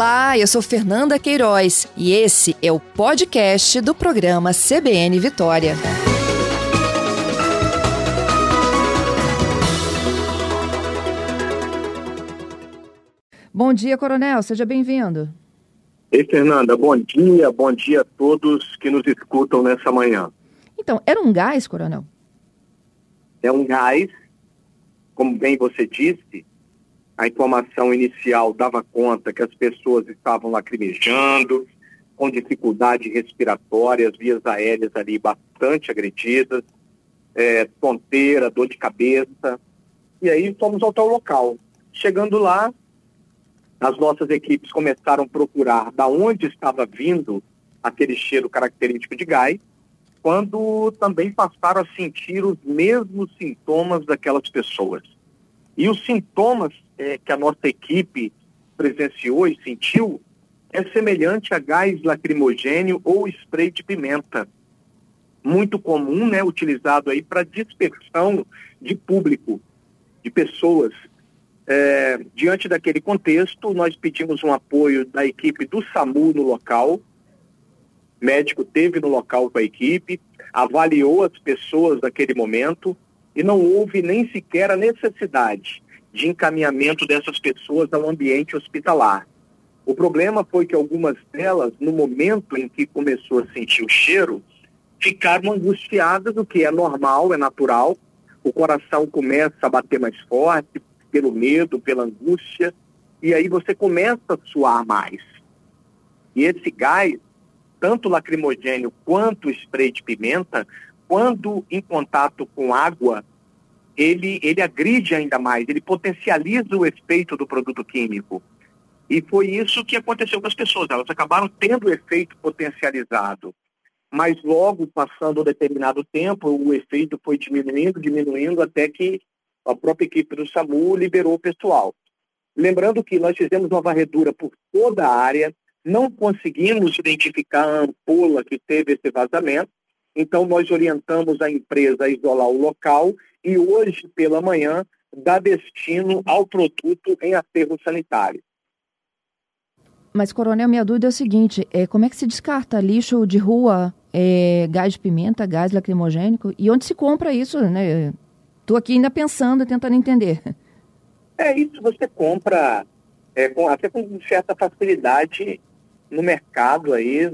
Olá, eu sou Fernanda Queiroz e esse é o podcast do programa CBN Vitória. Bom dia, Coronel, seja bem-vindo. Ei, Fernanda, bom dia, bom dia a todos que nos escutam nessa manhã. Então, era um gás, Coronel? É um gás, como bem você disse, a informação inicial dava conta que as pessoas estavam lacrimejando, com dificuldade respiratória, as vias aéreas ali bastante agredidas, é, tonteira, dor de cabeça. E aí fomos ao tal local. Chegando lá, as nossas equipes começaram a procurar da onde estava vindo aquele cheiro característico de gás, quando também passaram a sentir os mesmos sintomas daquelas pessoas. E os sintomas é, que a nossa equipe presenciou e sentiu é semelhante a gás lacrimogênio ou spray de pimenta. Muito comum, né, utilizado aí para dispersão de público, de pessoas. É, diante daquele contexto, nós pedimos um apoio da equipe do SAMU no local. O médico teve no local com a equipe, avaliou as pessoas naquele momento e não houve nem sequer a necessidade de encaminhamento dessas pessoas ao ambiente hospitalar. O problema foi que algumas delas, no momento em que começou a sentir o cheiro, ficaram angustiadas, o que é normal, é natural. O coração começa a bater mais forte pelo medo, pela angústia, e aí você começa a suar mais. E esse gás, tanto lacrimogênio quanto spray de pimenta, quando em contato com água, ele, ele agride ainda mais, ele potencializa o efeito do produto químico. E foi isso que aconteceu com as pessoas, elas acabaram tendo o efeito potencializado. Mas logo, passando um determinado tempo, o efeito foi diminuindo, diminuindo, até que a própria equipe do SAMU liberou o pessoal. Lembrando que nós fizemos uma varredura por toda a área, não conseguimos identificar a ampola que teve esse vazamento, então nós orientamos a empresa a isolar o local e hoje pela manhã dá destino ao produto em aterro sanitário. Mas, Coronel, minha dúvida é o seguinte: é, como é que se descarta lixo de rua, é, gás de pimenta, gás lacrimogênico? E onde se compra isso? Né? Estou aqui ainda pensando, tentando entender. É, isso você compra é, com, até com certa facilidade no mercado aí,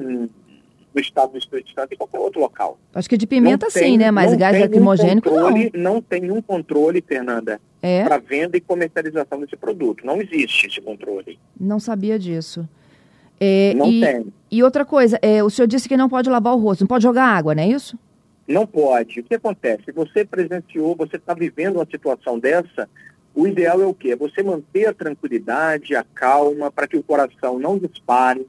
do estado do Espírito Santo e qualquer outro local. Acho que de pimenta tem, sim, né? Mas gás lacrimogênico um não. Não tem nenhum controle, Fernanda, é? para venda e comercialização desse produto. Não existe esse controle. Não sabia disso. É, não e, tem. E outra coisa, é, o senhor disse que não pode lavar o rosto, não pode jogar água, não é isso? Não pode. O que acontece? Você presenciou, você está vivendo uma situação dessa, o ideal é o quê? É você manter a tranquilidade, a calma, para que o coração não dispare,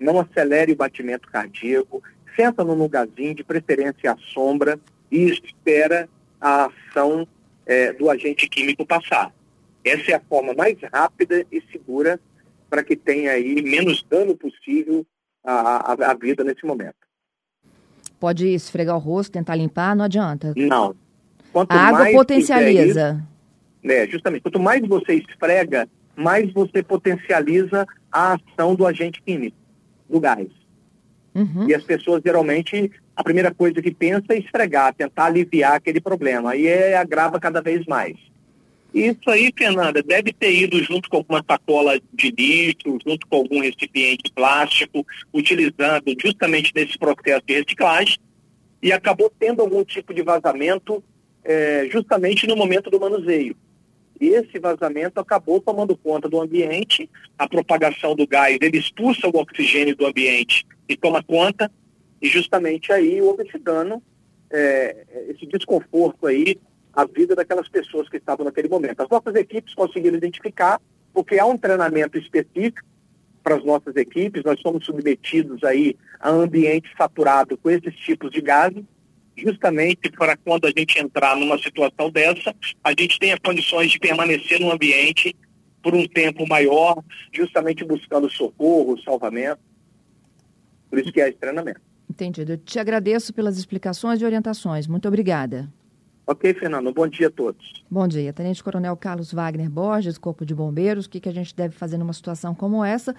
não acelere o batimento cardíaco, senta num lugarzinho, de preferência à sombra, e espera a ação é, do agente químico passar. Essa é a forma mais rápida e segura para que tenha aí menos dano possível à, à, à vida nesse momento. Pode esfregar o rosto, tentar limpar, não adianta. Não. Quanto a água potencializa. Isso, é, justamente. Quanto mais você esfrega, mais você potencializa a ação do agente químico do gás. Uhum. E as pessoas geralmente, a primeira coisa que pensa é esfregar, tentar aliviar aquele problema. E é, agrava cada vez mais. Isso aí, Fernanda, deve ter ido junto com alguma sacola de lixo, junto com algum recipiente plástico, utilizando justamente nesse processo de reciclagem, e acabou tendo algum tipo de vazamento é, justamente no momento do manuseio. Esse vazamento acabou tomando conta do ambiente, a propagação do gás, ele expulsa o oxigênio do ambiente e toma conta, e justamente aí houve esse dano, é, esse desconforto aí, a vida daquelas pessoas que estavam naquele momento. As nossas equipes conseguiram identificar, porque há um treinamento específico para as nossas equipes, nós somos submetidos aí a ambiente saturado com esses tipos de gases, justamente para quando a gente entrar numa situação dessa, a gente tenha condições de permanecer no ambiente por um tempo maior, justamente buscando socorro, salvamento. Por isso que é esse treinamento. Entendido. Eu te agradeço pelas explicações e orientações. Muito obrigada. Ok, Fernando. Bom dia a todos. Bom dia. Tenente Coronel Carlos Wagner Borges, Corpo de Bombeiros. O que, que a gente deve fazer numa situação como essa?